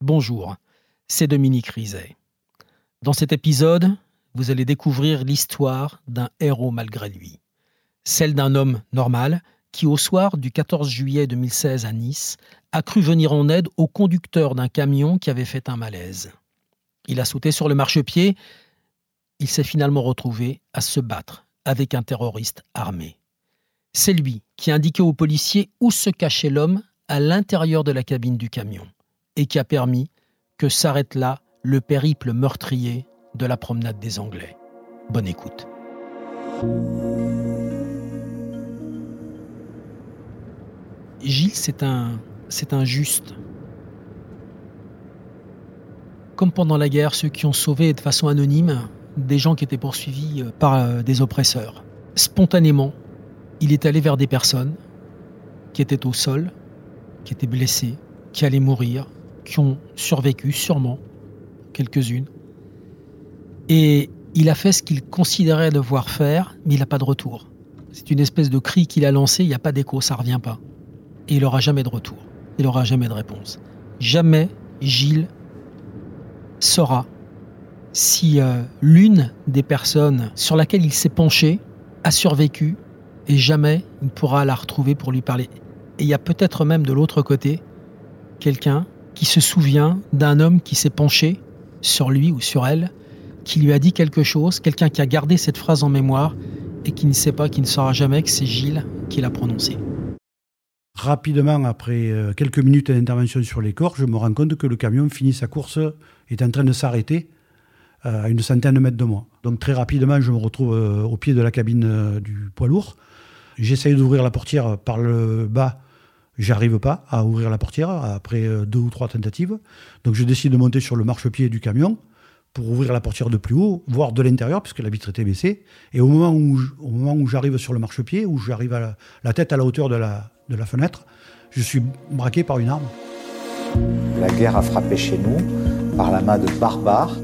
Bonjour, c'est Dominique Rizet. Dans cet épisode, vous allez découvrir l'histoire d'un héros malgré lui. Celle d'un homme normal qui, au soir du 14 juillet 2016 à Nice, a cru venir en aide au conducteur d'un camion qui avait fait un malaise. Il a sauté sur le marchepied. Il s'est finalement retrouvé à se battre avec un terroriste armé. C'est lui qui a indiqué aux policiers où se cachait l'homme à l'intérieur de la cabine du camion et qui a permis que s'arrête là le périple meurtrier de la promenade des Anglais. Bonne écoute. Gilles, c'est un, c'est un juste. Comme pendant la guerre, ceux qui ont sauvé de façon anonyme des gens qui étaient poursuivis euh, par euh, des oppresseurs. Spontanément, il est allé vers des personnes qui étaient au sol, qui étaient blessées, qui allaient mourir, qui ont survécu sûrement, quelques-unes. Et il a fait ce qu'il considérait devoir faire, mais il n'a pas de retour. C'est une espèce de cri qu'il a lancé, il n'y a pas d'écho, ça ne revient pas. Et il n'aura jamais de retour, il n'aura jamais de réponse. Jamais Gilles saura si euh, l'une des personnes sur laquelle il s'est penché a survécu et jamais il pourra la retrouver pour lui parler. Et il y a peut-être même de l'autre côté quelqu'un qui se souvient d'un homme qui s'est penché sur lui ou sur elle, qui lui a dit quelque chose, quelqu'un qui a gardé cette phrase en mémoire et qui ne sait pas, qui ne saura jamais que c'est Gilles qui l'a prononcée. Rapidement, après euh, quelques minutes d'intervention sur les corps, je me rends compte que le camion finit sa course, est en train de s'arrêter euh, à une centaine de mètres de moi. Donc très rapidement, je me retrouve euh, au pied de la cabine du poids lourd. J'essaye d'ouvrir la portière par le bas J'arrive pas à ouvrir la portière après euh, deux ou trois tentatives. Donc je décide de monter sur le marchepied du camion pour ouvrir la portière de plus haut, voire de l'intérieur, puisque la vitre était baissée. Et au moment où, au moment où j'arrive sur le marchepied, où j'arrive à la, tête à la hauteur de la, de la fenêtre, je suis braqué par une arme. La guerre a frappé chez nous par la main de barbares.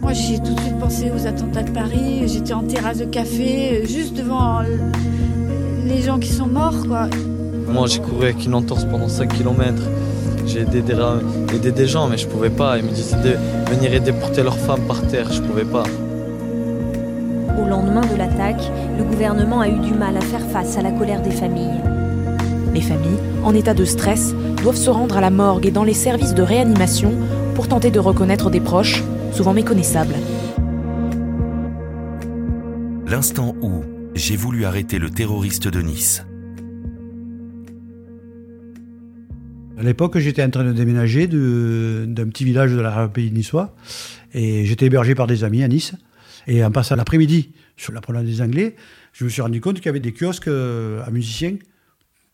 Moi, j'ai tout de suite pensé aux attentats de Paris. J'étais en terrasse de café, juste devant les gens qui sont morts, quoi. Moi, j'ai couru avec une entorse pendant 5 km. J'ai aidé des, gens, mais je pouvais pas. Ils me disaient de venir aider porter leurs femmes par terre. Je pouvais pas. Au lendemain de l'attaque, le gouvernement a eu du mal à faire face à la colère des familles. Les familles, en état de stress, doivent se rendre à la morgue et dans les services de réanimation pour tenter de reconnaître des proches, souvent méconnaissables. L'instant où j'ai voulu arrêter le terroriste de Nice. L'époque, j'étais en train de déménager d'un petit village de la pays niçois et j'étais hébergé par des amis à Nice. Et en passant l'après-midi sur la promenade des Anglais, je me suis rendu compte qu'il y avait des kiosques euh, à musiciens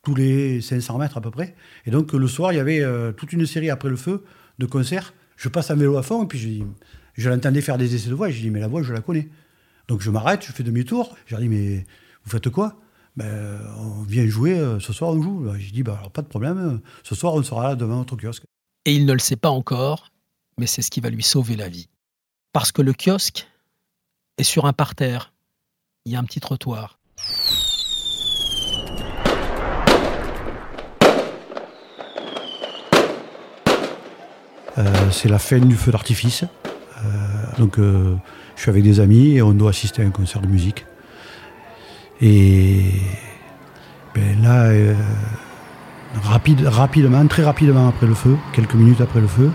tous les 500 mètres à peu près. Et donc le soir, il y avait euh, toute une série après le feu de concerts. Je passe à vélo à fond et puis je, je l'entendais faire des essais de voix et je dis mais la voix je la connais. Donc je m'arrête, je fais demi-tour. Je leur dis mais vous faites quoi? Ben, on vient jouer, euh, ce soir on joue. J'ai dit, alors pas de problème, ce soir on sera là devant notre kiosque. Et il ne le sait pas encore, mais c'est ce qui va lui sauver la vie. Parce que le kiosque est sur un parterre. Il y a un petit trottoir. Euh, c'est la fin du feu d'artifice. Euh, donc je suis avec des amis et on doit assister à un concert de musique. Et ben là, euh, rapide, rapidement, très rapidement après le feu, quelques minutes après le feu,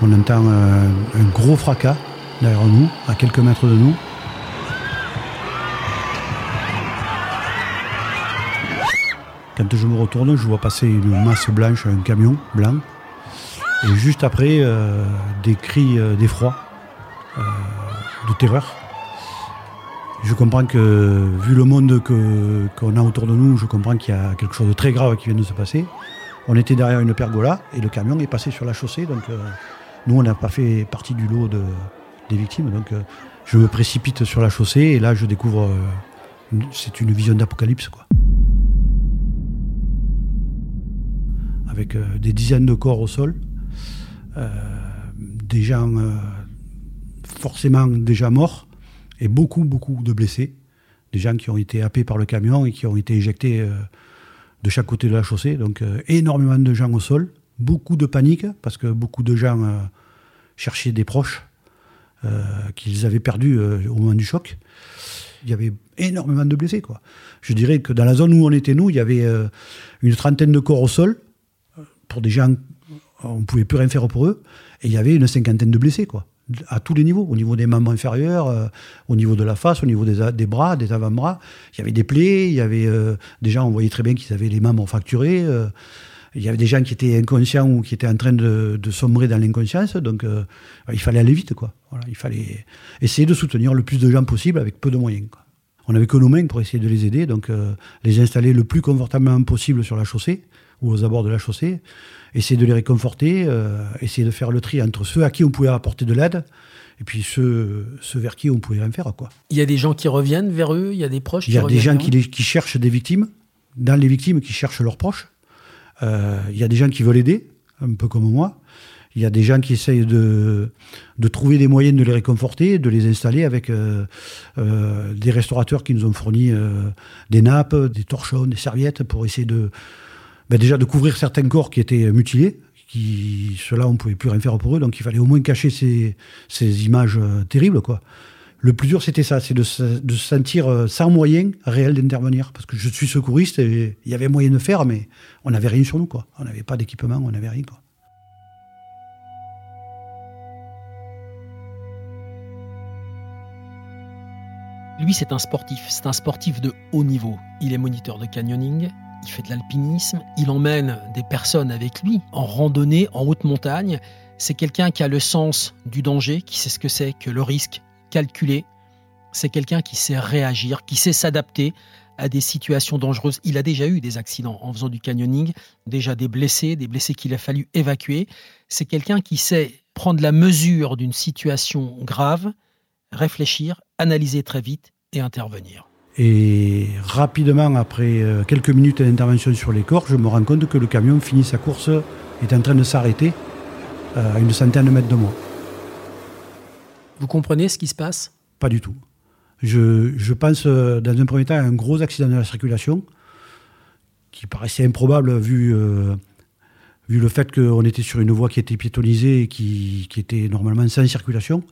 on entend euh, un, gros fracas derrière nous, à quelques mètres de nous. Quand je me retourne, je vois passer une masse blanche, un camion blanc. Et juste après, euh, des cris d'effroi, de terreur je comprends que, vu le monde qu'on a autour de nous, je comprends qu'il y a quelque chose de très grave qui vient de se passer. On était derrière une pergola et le camion est passé sur la chaussée. Donc, euh, nous, on n'a pas fait partie du lot des victimes. Donc, euh, je me précipite sur la chaussée et là, je découvre. Euh, c'est une vision d'apocalypse, quoi. Avec des dizaines de corps au sol, des gens forcément déjà morts et beaucoup, beaucoup de blessés, des gens qui ont été happés par le camion et qui ont été éjectés euh, de chaque côté de la chaussée. Donc euh, énormément de gens au sol, beaucoup de panique, parce que beaucoup de gens euh, cherchaient des proches qu'ils avaient perdus au moment du choc. Il y avait énormément de blessés. Quoi. Je dirais que dans la zone où on était, nous, il y avait une trentaine de corps au sol, pour des gens, on ne pouvait plus rien faire pour eux, et il y avait une cinquantaine de blessés. quoi à tous les niveaux, au niveau des membres inférieurs, au niveau de la face, au niveau des, bras, des avant-bras. Il y avait des plaies, il y avait des gens, on voyait très bien qu'ils avaient les membres fracturés il y avait des gens qui étaient inconscients ou qui étaient en train de, sombrer dans l'inconscience, donc euh, il fallait aller vite, quoi. Il fallait essayer de soutenir le plus de gens possible avec peu de moyens. On n'avait que nos mains pour essayer de les aider, donc euh, les installer le plus confortablement possible sur la chaussée ou aux abords de la chaussée, essayer de les réconforter, euh, essayer de faire le tri entre ceux à qui on pouvait apporter de l'aide et puis ceux, ceux vers qui on pouvait rien faire. Quoi. Il y a des gens qui reviennent vers eux, il y a des proches Il y a des gens qui, qui cherchent des victimes, dans les victimes qui cherchent leurs proches. Euh, il y a des gens qui veulent aider, un peu comme moi. Il y a des gens qui essayent de, de trouver des moyens de les réconforter, de les installer avec euh, euh, des restaurateurs qui nous ont fourni des nappes, des torchons, des serviettes pour essayer de ben déjà de couvrir certains corps qui étaient mutilés. Qui, ceux-là, on ne pouvait plus rien faire pour eux, donc il fallait au moins cacher ces, ces images terribles. quoi. Le plus dur, c'était ça, c'est de, se sentir euh, sans moyen réel d'intervenir. Parce que je suis secouriste et il y avait moyen de faire, mais on n'avait rien sur nous. Quoi. On n'avait pas d'équipement, on n'avait rien. Quoi. Lui, c'est un sportif. C'est un sportif de haut niveau. Il est moniteur de canyoning, il fait de l'alpinisme, il emmène des personnes avec lui en randonnée en haute montagne. C'est quelqu'un qui a le sens du danger, qui sait ce que c'est que le risque, calculé. C'est quelqu'un qui sait réagir, qui sait s'adapter à des situations dangereuses. Il a déjà eu des accidents en faisant du canyoning, déjà des blessés, des blessés qu'il a fallu évacuer. C'est quelqu'un qui sait prendre la mesure d'une situation grave, réfléchir, analyser très vite et intervenir. Et rapidement, après euh, quelques minutes d'intervention sur les corps, je me rends compte que le camion finit sa course, est en train de s'arrêter euh, à une centaine de mètres de moi. Vous comprenez ce qui se passe? Pas du tout. Je, pense, euh, dans un premier temps, à un gros accident de la circulation, qui paraissait improbable vu, euh, vu le fait qu'on était sur une voie qui était piétonisée et qui, était normalement sans circulation.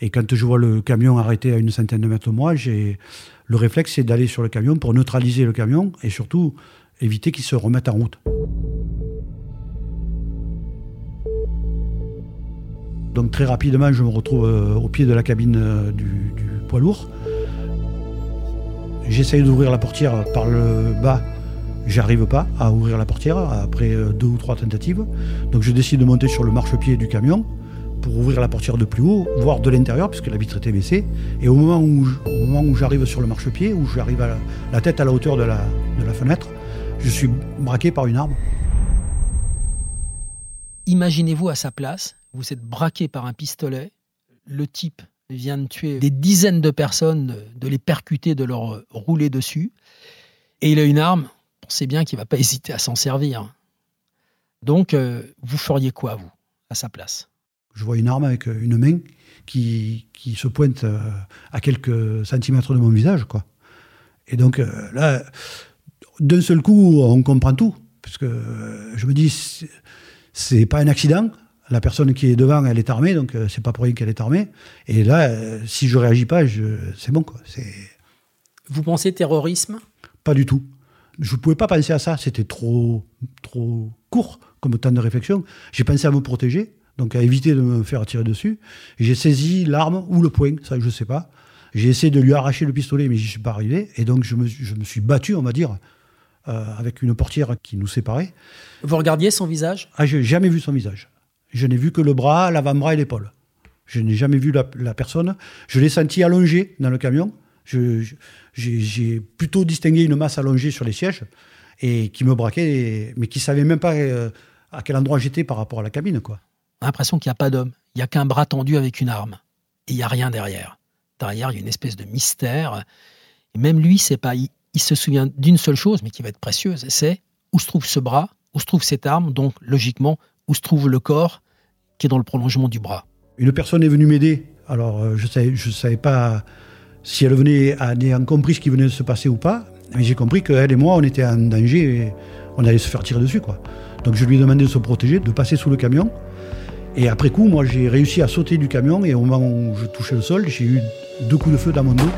Et quand je vois le camion arrêté à une centaine de mètres de moi, j'ai le réflexe, c'est d'aller sur le camion pour neutraliser le camion et surtout éviter qu'il se remette en route. Donc très rapidement, je me retrouve euh, au pied de la cabine euh, du, poids lourd. J'essaye d'ouvrir la portière par le bas. J'arrive pas à ouvrir la portière après euh, deux ou trois tentatives. Donc je décide de monter sur le marchepied du camion pour ouvrir la portière de plus haut, voir de l'intérieur, puisque la vitre était baissée. Et au moment où, j'arrive sur le marchepied, où j'arrive à la, tête à la hauteur de la, de la fenêtre, je suis braqué par une arme. Imaginez-vous à sa place, vous êtes braqué par un pistolet, le type vient de tuer des dizaines de personnes, de les percuter, de leur rouler dessus, et il a une arme, pensez bien qu'il ne va pas hésiter à s'en servir. Donc, euh, vous feriez quoi, vous, à sa place? Je vois une arme avec une main qui, qui se pointe euh, à quelques centimètres de mon visage, quoi. Et donc, euh, là, d'un seul coup, on comprend tout. Parce que je me dis, c'est pas un accident, la personne qui est devant, elle est armée, donc euh, c'est pas pour rien qu'elle est armée. Et là, euh, si je réagis pas, c'est bon. Quoi. Vous pensez terrorisme? Pas du tout. Je ne pouvais pas penser à ça. C'était trop, trop court comme temps de réflexion. J'ai pensé à me protéger, donc à éviter de me faire tirer dessus. J'ai saisi l'arme ou le poing, ça je ne sais pas. J'ai essayé de lui arracher le pistolet, mais j'y suis pas arrivé. Et donc je me, je me suis battu, on va dire, euh, avec une portière qui nous séparait. Vous regardiez son visage? Ah, j'ai jamais vu son visage. Je n'ai vu que le bras, l'avant-bras et l'épaule. Je n'ai jamais vu la, personne. Je l'ai senti allongé dans le camion. J'ai plutôt distingué une masse allongée sur les sièges et qui me braquait, mais qui ne savait même pas euh, à quel endroit j'étais par rapport à la cabine. Quoi. L'impression qu'il n'y a pas d'homme. Il n'y a qu'un bras tendu avec une arme. Et il n'y a rien derrière. Derrière, il y a une espèce de mystère. Et même lui, c'est pas. Il, se souvient d'une seule chose, mais qui va être précieuse c'est où se trouve ce bras, où se trouve cette arme, donc logiquement, où se trouve le corps qui est dans le prolongement du bras. Une personne est venue m'aider. Alors, euh, je ne savais, pas si elle venait à compris ce qui venait de se passer ou pas. Mais j'ai compris qu'elle et moi, on était en danger. on allait se faire tirer dessus. Quoi. Donc je lui ai demandé de se protéger, de passer sous le camion. Et après coup, moi j'ai réussi à sauter du camion et au moment où je touchais le sol, j'ai eu deux coups de feu dans mon dos.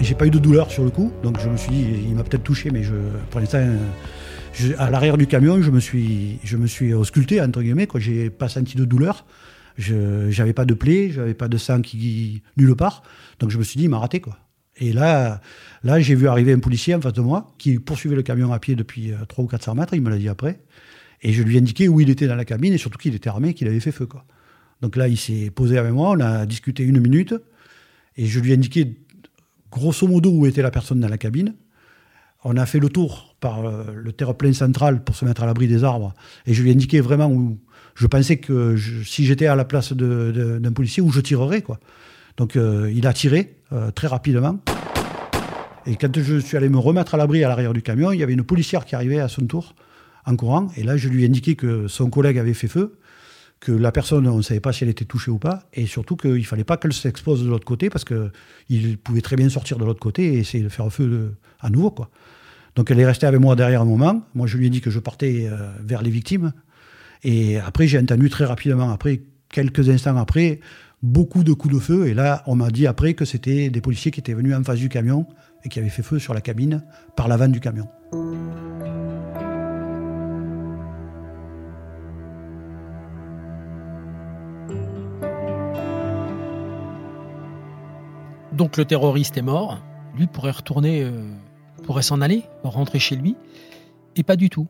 J'ai pas eu de douleur sur le coup, donc je me suis dit, il m'a peut-être touché, mais je, pour l'instant, à l'arrière du camion, je me suis, je me suis ausculté, entre guillemets, quoi. J'ai pas senti de douleur. Je j'avais pas de plaie, j'avais pas de sang qui nulle part. Donc je me suis dit, il m'a raté, quoi. Et là, là j'ai vu arriver un policier en face de moi qui poursuivait le camion à pied depuis euh, 300 ou 400 mètres, il me l'a dit après. Et je lui ai indiqué où il était dans la cabine et surtout qu'il était armé, qu'il avait fait feu, quoi. Donc là, il s'est posé avec moi, on a discuté une minute et je lui ai indiqué grosso modo où était la personne dans la cabine. On a fait le tour par euh, le terre-plein central pour se mettre à l'abri des arbres. Et je lui ai indiqué vraiment où je pensais que si j'étais à la place d'un policier, où je tirerais. Quoi. Donc euh, il a tiré euh, très rapidement. Et quand je suis allé me remettre à l'abri à l'arrière du camion, il y avait une policière qui arrivait à son tour en courant. Et là, je lui ai indiqué que son collègue avait fait feu, que la personne, on ne savait pas si elle était touchée ou pas, et surtout qu'il ne fallait pas qu'elle s'expose de l'autre côté, parce qu'il pouvait très bien sortir de l'autre côté et essayer de faire feu de- à nouveau. Donc elle est restée avec moi derrière un moment. Moi, je lui ai dit que je partais euh, vers les victimes. Et après, j'ai entendu très rapidement, après, quelques instants après, beaucoup de coups de feu. Et là, on m'a dit après que c'était des policiers qui étaient venus en face du camion et qui avaient fait feu sur la cabine par l'avant du camion. Donc le terroriste est mort. Lui pourrait retourner, euh, pourrait s'en aller, rentrer chez lui. Et pas du tout.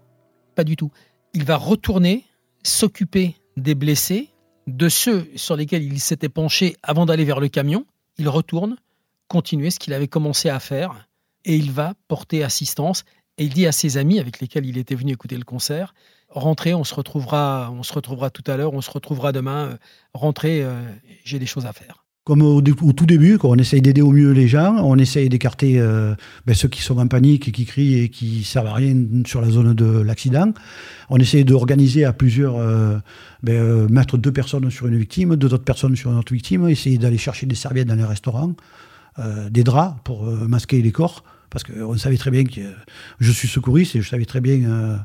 Pas du tout. Il va retourner s'occuper des blessés, de ceux sur lesquels il s'était penché avant d'aller vers le camion. Il retourne continuer ce qu'il avait commencé à faire et il va porter assistance. Et il dit à ses amis avec lesquels il était venu écouter le concert rentrez, on se retrouvera, on se retrouvera tout à l'heure, on se retrouvera demain. euh, rentrez, euh, j'ai des choses à faire. Comme au, tout début, on essaye d'aider au mieux les gens, on essaye d'écarter euh, ben, ceux qui sont en panique et qui crient et qui servent à rien sur la zone de l'accident. On essaye d'organiser à plusieurs, euh, ben, euh, mettre deux personnes sur une victime, deux autres personnes sur une autre victime, essayer d'aller chercher des serviettes dans les restaurants, des draps pour euh, masquer les corps. Parce qu'on savait très bien que euh, je suis secouriste et je savais très bien, euh,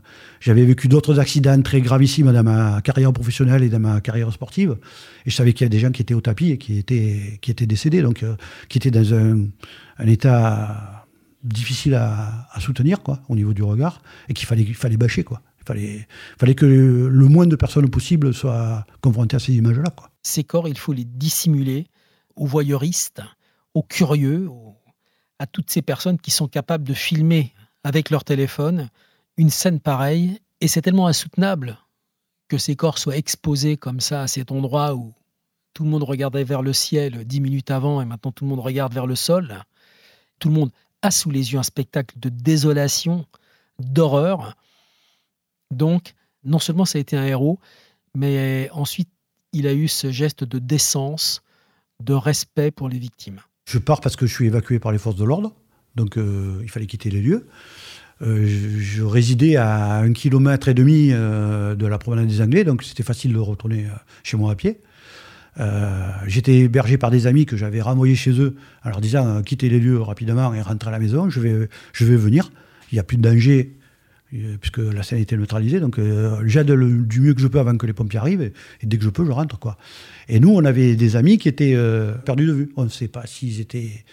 j'avais vécu d'autres accidents très gravissimes dans ma carrière professionnelle et dans ma carrière sportive. Et je savais qu'il y a des gens qui étaient au tapis et qui étaient, qui étaient décédés, donc euh, qui étaient dans un, un état difficile à, soutenir, quoi, au niveau du regard, et qu'il fallait, fallait bâcher, quoi. Il fallait, fallait que le, le moins de personnes possible soient confrontées à ces images-là, quoi. Ces corps, il faut les dissimuler aux voyeuristes, aux curieux, à toutes ces personnes qui sont capables de filmer avec leur téléphone une scène pareille. Et c'est tellement insoutenable que ces corps soient exposés comme ça à cet endroit où tout le monde regardait vers le ciel dix minutes avant et maintenant tout le monde regarde vers le sol. Tout le monde a sous les yeux un spectacle de désolation, d'horreur. Donc, non seulement ça a été un héros, mais ensuite il a eu ce geste de décence, de respect pour les victimes. Je pars parce que je suis évacué par les forces de l'ordre, donc euh, il fallait quitter les lieux. Euh, je, résidais à un kilomètre et demi euh, de la promenade des Anglais, donc c'était facile de retourner chez moi à pied. J'étais hébergé par des amis que j'avais renvoyés chez eux en leur disant quittez les lieux rapidement et rentrez à la maison, je vais, je vais venir. Il n'y a plus de danger puisque la scène était neutralisée, donc euh, j'aide du mieux que je peux avant que les pompiers arrivent et, et dès que je peux, je rentre. quoi. Et nous, on avait des amis qui étaient euh, perdus de vue. On ne sait pas s'ils étaient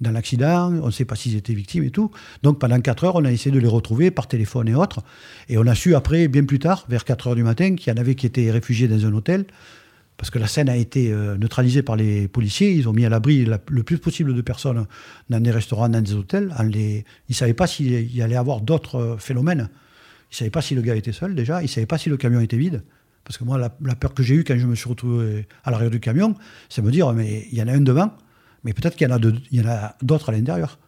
dans l'accident, on ne sait pas s'ils étaient victimes et tout. Donc pendant 4 heures, on a essayé de les retrouver par téléphone et autres. Et on a su après, bien plus tard, vers 4 heures du matin, qu'il y en avait qui étaient réfugiés dans un hôtel. Parce que la scène a été euh, neutralisée par les policiers. Ils ont mis à l'abri la- le plus possible de personnes dans des restaurants, dans des hôtels. Ils ne savaient pas s'il y allait avoir d'autres euh, phénomènes. Ils ne savaient pas si le gars était seul déjà. Ils ne savaient pas si le camion était vide. Parce que moi, la, peur que j'ai eue quand je me suis retrouvé à l'arrière du camion, c'est me dire, mais il y en a un devant, mais peut-être qu'il y en a de- il y en a d'autres à l'intérieur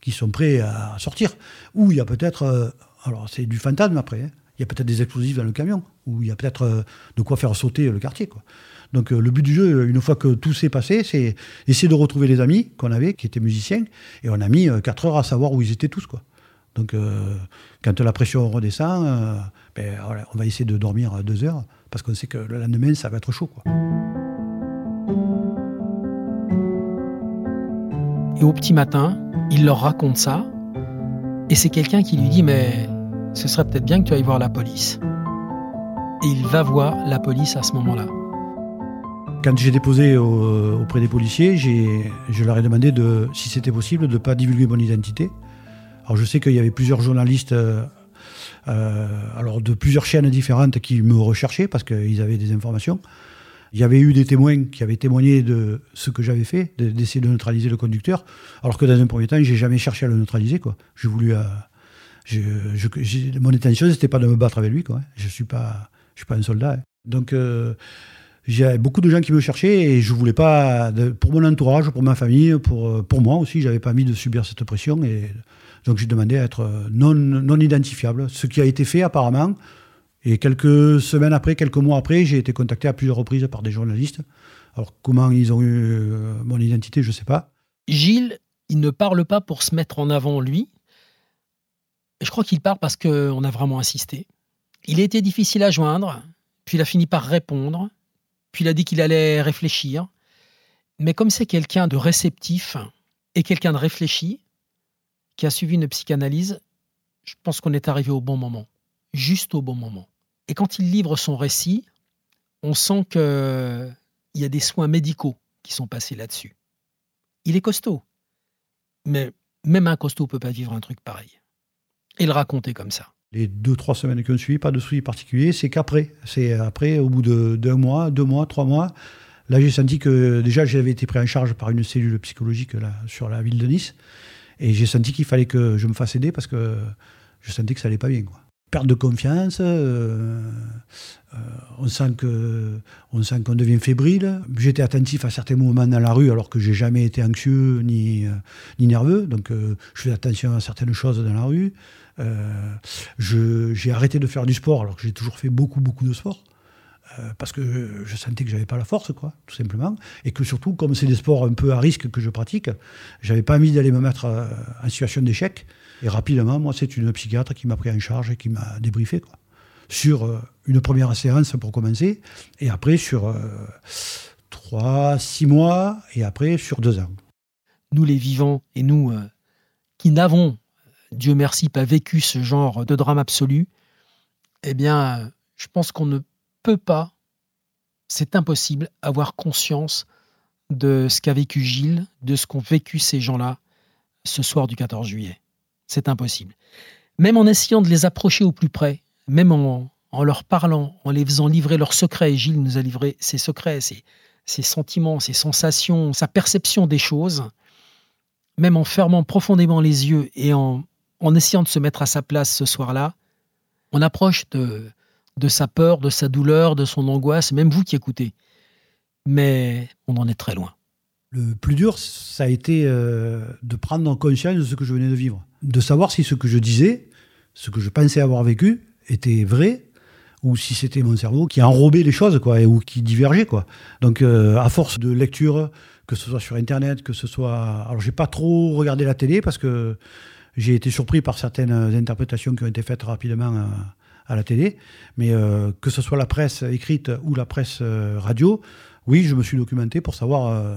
qui sont prêts à sortir. Ou il y a peut-être, euh, alors c'est du fantasme après, hein. Il y a peut-être des explosifs dans le camion, ou il y a peut-être euh, de quoi faire sauter le quartier. Quoi. Donc euh, le but du jeu, une fois que tout s'est passé, c'est essayer de retrouver les amis qu'on avait, qui étaient musiciens, et on a mis 4 heures à savoir où ils étaient tous. Quoi. Donc euh, quand la pression redescend, euh, ben, voilà, on va essayer de dormir 2 heures, parce qu'on sait que le lendemain, ça va être chaud. Quoi. Et au petit matin, il leur raconte ça. Et c'est quelqu'un qui lui dit Mais ce serait peut-être bien que tu ailles voir la police. Et il va voir la police à ce moment-là. Quand j'ai déposé auprès des policiers, je leur ai demandé de, si c'était possible de ne pas divulguer mon identité. Alors je sais qu'il y avait plusieurs journalistes euh, euh, alors de plusieurs chaînes différentes qui me recherchaient parce qu'ils avaient des informations. Il y avait eu des témoins qui avaient témoigné de ce que j'avais fait, d'essayer de neutraliser le conducteur, alors que dans un premier temps, j'ai jamais cherché à le neutraliser. J'ai voulu, euh, mon intention, c'était pas de me battre avec lui. Quoi. Je suis pas, je suis pas un soldat. Hein. Donc j'avais beaucoup de gens qui me cherchaient et je voulais pas, pour mon entourage, pour ma famille, pour, pour moi aussi, j'avais pas envie de subir cette pression et donc j'ai demandé à être non, non identifiable, ce qui a été fait apparemment. Et quelques semaines après, quelques mois après, j'ai été contacté à plusieurs reprises par des journalistes. Alors comment ils ont eu euh, mon identité, je ne sais pas. Gilles, il ne parle pas pour se mettre en avant lui. Je crois qu'il parle parce qu'on a vraiment insisté. Il a été difficile à joindre, puis il a fini par répondre, puis il a dit qu'il allait réfléchir. Mais comme c'est quelqu'un de réceptif et quelqu'un de réfléchi, qui a suivi une psychanalyse, je pense qu'on est arrivé au bon moment, juste au bon moment. Et quand il livre son récit, on sent qu'il y a des soins médicaux qui sont passés là-dessus. Il est costaud, mais même un costaud ne peut pas vivre un truc pareil. Et le raconter comme ça. Les deux, trois semaines qui ont suivi, pas de soucis particuliers, c'est qu'après, c'est après, au bout d'un mois, deux mois, trois mois, là j'ai senti que déjà j'avais été pris en charge par une cellule psychologique là, sur la ville de Nice. Et j'ai senti qu'il fallait que je me fasse aider parce que je sentais que ça allait pas bien. Perte de confiance, euh, euh, on sent qu'on devient fébrile. J'étais attentif à certains moments dans la rue alors que j'ai jamais été anxieux ni, euh, ni nerveux. Donc je fais attention à certaines choses dans la rue. j'ai arrêté de faire du sport alors que j'ai toujours fait beaucoup beaucoup de sport. Parce que je sentais que j'avais pas la force, quoi, tout simplement, et que surtout, comme c'est des sports un peu à risque que je pratique, j'avais pas envie d'aller me mettre en situation d'échec. Et rapidement, moi, c'est une psychiatre qui m'a pris en charge et qui m'a débriefé, sur euh, une première séance pour commencer, et après sur trois, six mois, et après sur deux ans. Nous, les vivants, et nous qui n'avons, Dieu merci, pas vécu ce genre de drame absolu, eh bien, je pense qu'on ne peut pas, c'est impossible, avoir conscience de ce qu'a vécu Gilles, de ce qu'ont vécu ces gens-là ce soir du 14 juillet. C'est impossible. Même en essayant de les approcher au plus près, même en, leur parlant, en les faisant livrer leurs secrets, et Gilles nous a livré ses secrets, ses, ses sentiments, ses sensations, sa perception des choses, même en fermant profondément les yeux et en, en essayant de se mettre à sa place ce soir-là, on approche de, de sa peur, de sa douleur, de son angoisse, même vous qui écoutez. Mais on en est très loin. Plus dur, ça a été euh, de prendre conscience de ce que je venais de vivre. De savoir si ce que je disais, ce que je pensais avoir vécu, était vrai ou si c'était mon cerveau qui enrobait les choses quoi, ou qui divergeait. Quoi. Donc, euh, à force de lecture, que ce soit sur Internet, que ce soit... Alors, j'ai pas trop regardé la télé parce que j'ai été surpris par certaines interprétations qui ont été faites rapidement euh, à la télé, mais que ce soit la presse écrite ou la presse radio, oui, je me suis documenté pour savoir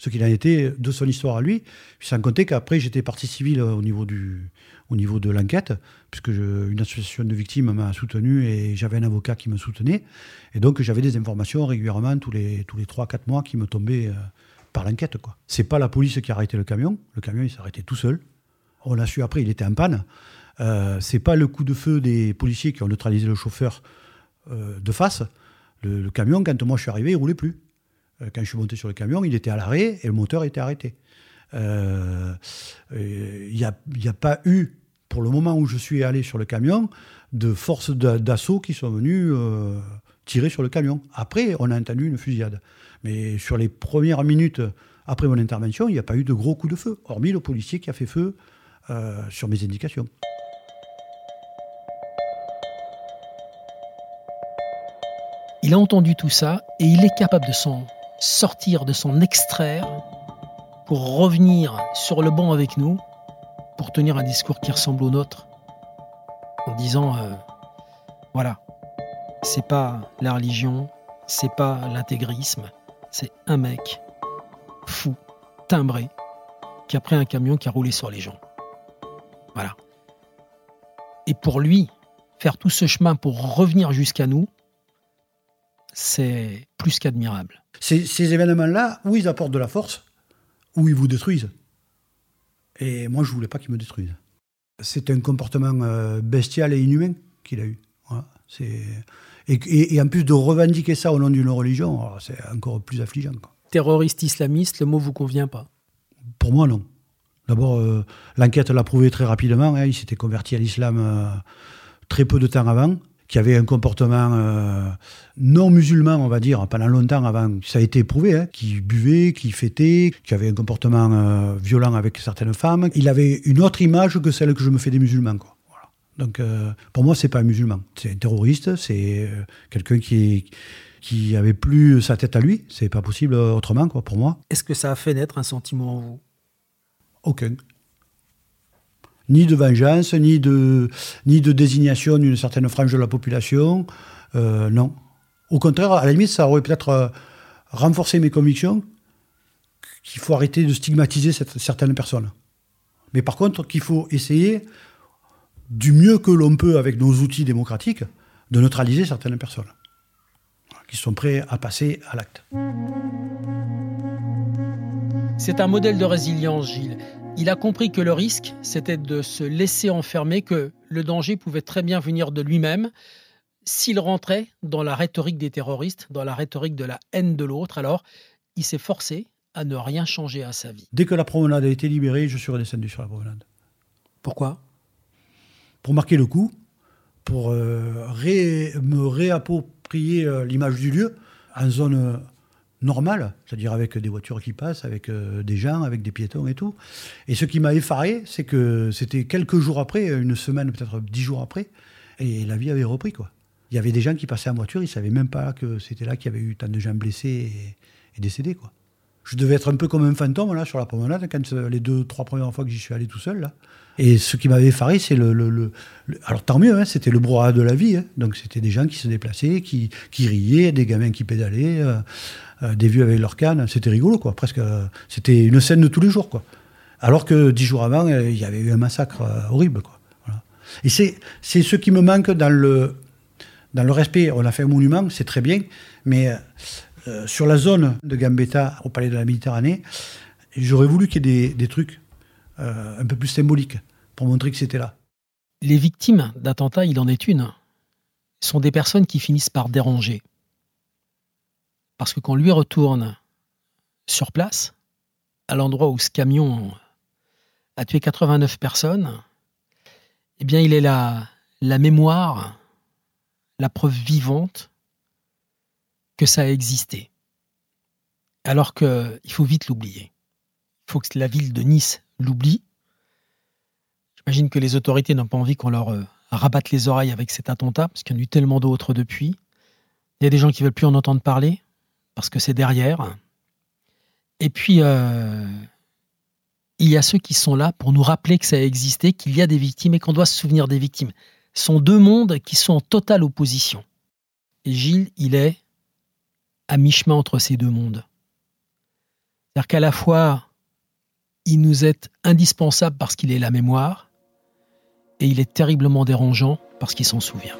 ce qu'il a été de son histoire à lui, sans compter qu'après j'étais partie civile au niveau, de l'enquête, puisque une association de victimes m'a soutenu et j'avais un avocat qui me soutenait, et donc j'avais des informations régulièrement tous les, tous les 3-4 mois qui me tombaient par l'enquête. Ce C'est pas la police qui a arrêté le camion, le camion il s'est arrêté tout seul. On l'a su après, il était en panne. Euh, c'est pas le coup de feu des policiers qui ont neutralisé le chauffeur euh, de face. Le, camion, quand moi je suis arrivé, il roulait plus. Euh, quand je suis monté sur le camion, il était à l'arrêt et le moteur était arrêté. Il n'y a, pas eu, pour le moment où je suis allé sur le camion, de forces d'assaut qui sont venues tirer sur le camion. Après, on a entendu une fusillade. Mais sur les premières minutes après mon intervention, il n'y a pas eu de gros coups de feu, hormis le policier qui a fait feu sur mes indications. Il a entendu tout ça et il est capable de s'en sortir, de s'en extraire pour revenir sur le banc avec nous, pour tenir un discours qui ressemble au nôtre, en disant euh, voilà, c'est pas la religion, c'est pas l'intégrisme, c'est un mec fou, timbré, qu'après un camion qui a roulé sur les gens. Voilà. Et pour lui, faire tout ce chemin pour revenir jusqu'à nous, c'est plus qu'admirable. Ces, ces événements-là, où ils apportent de la force, ou ils vous détruisent. Et moi, je voulais pas qu'ils me détruisent. C'est un comportement euh, bestial et inhumain qu'il a eu. Voilà. C'est et, et- et en plus de revendiquer ça au nom d'une religion, c'est encore plus affligeant. quoi. Terroriste islamiste, le mot vous convient pas? Pour moi, non. D'abord, euh, l'enquête l'a prouvé très rapidement. hein. il s'était converti à l'islam euh, très peu de temps avant, qui avait un comportement euh, non musulman, on va dire, pendant longtemps avant. Ça a été prouvé, hein, qui buvait, qui fêtait, qui avait un comportement euh, violent avec certaines femmes. Il avait une autre image que celle que je me fais des musulmans. Quoi. Voilà. Donc, euh, pour moi, c'est pas un musulman. C'est un terroriste, c'est quelqu'un qui qui avait plus sa tête à lui, c'est pas possible autrement quoi pour moi. Est-ce que ça a fait naître un sentiment en vous? Aucun. Ni de vengeance, ni de, ni de désignation d'une certaine frange de la population. Euh, non. Au contraire, à la limite, ça aurait peut-être euh, renforcé mes convictions qu'il faut arrêter de stigmatiser certaines personnes. Mais par contre, qu'il faut essayer, du mieux que l'on peut avec nos outils démocratiques, de neutraliser certaines personnes qui sont prêts à passer à l'acte. C'est un modèle de résilience, Gilles. Il a compris que le risque, c'était de se laisser enfermer, que le danger pouvait très bien venir de lui-même s'il rentrait dans la rhétorique des terroristes, dans la rhétorique de la haine de l'autre. Alors, il s'est forcé à ne rien changer à sa vie. Dès que la promenade a été libérée, je suis redescendu sur la promenade. Pourquoi? Pour marquer le coup, pour euh, ré- me réapproprier euh, l'image du lieu en zone euh, normale, c'est-à-dire avec des voitures qui passent, avec euh, des gens, avec des piétons et tout. Et ce qui m'a effaré, c'est que c'était quelques jours après, une semaine, peut-être dix jours après, et la vie avait repris. quoi. Il y avait des gens qui passaient en voiture, ils ne savaient même pas que c'était là qu'il y avait eu tant de gens blessés et, et décédés. quoi. Je devais être un peu comme un fantôme là sur la promenade quand euh, les deux, trois premières fois que j'y suis allé tout seul là. Et ce qui m'avait effaré, c'est le, Alors tant mieux, hein, c'était le brouhaha de la vie. hein. Donc c'était des gens qui se déplaçaient, qui, qui riaient, des gamins qui pédalaient, euh, euh, des vieux avec leur canne. C'était rigolo, quoi. Presque, c'était une scène de tous les jours, quoi. Alors que dix jours avant, il y avait eu un massacre horrible, quoi. Et c'est, c'est ce qui me manque dans le, dans le respect. On a fait un monument, c'est très bien, mais euh, sur la zone de Gambetta, au palais de la Méditerranée, j'aurais voulu qu'il y ait des, trucs euh, un peu plus symboliques pour montrer que c'était là. Les victimes d'attentats, il en est une, sont des personnes qui finissent par déranger. Parce que quand lui retourne sur place, à l'endroit où ce camion a tué 89 personnes, eh bien, il est la mémoire, la preuve vivante que ça a existé. Alors qu'il faut vite l'oublier. Il faut que la ville de Nice l'oublie. J'imagine que les autorités n'ont pas envie qu'on leur euh, rabatte les oreilles avec cet attentat, parce qu'il y en a eu tellement d'autres depuis. Il y a des gens qui veulent plus en entendre parler, parce que c'est derrière. Et puis, euh, il y a ceux qui sont là pour nous rappeler que ça a existé, qu'il y a des victimes et qu'on doit se souvenir des victimes. Ce sont deux mondes qui sont en totale opposition. Et Gilles, il est à mi-chemin entre ces deux mondes. C'est-à-dire qu'à la fois, il nous est indispensable parce qu'il est la mémoire, et il est terriblement dérangeant parce qu'il s'en souvient.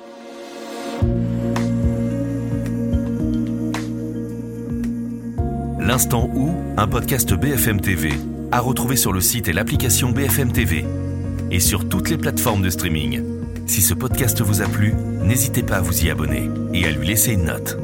L'instant où, un podcast BFM TV, à retrouver sur le site et l'application BFM TV, et sur toutes les plateformes de streaming. Si ce podcast vous a plu, n'hésitez pas à vous y abonner et à lui laisser une note.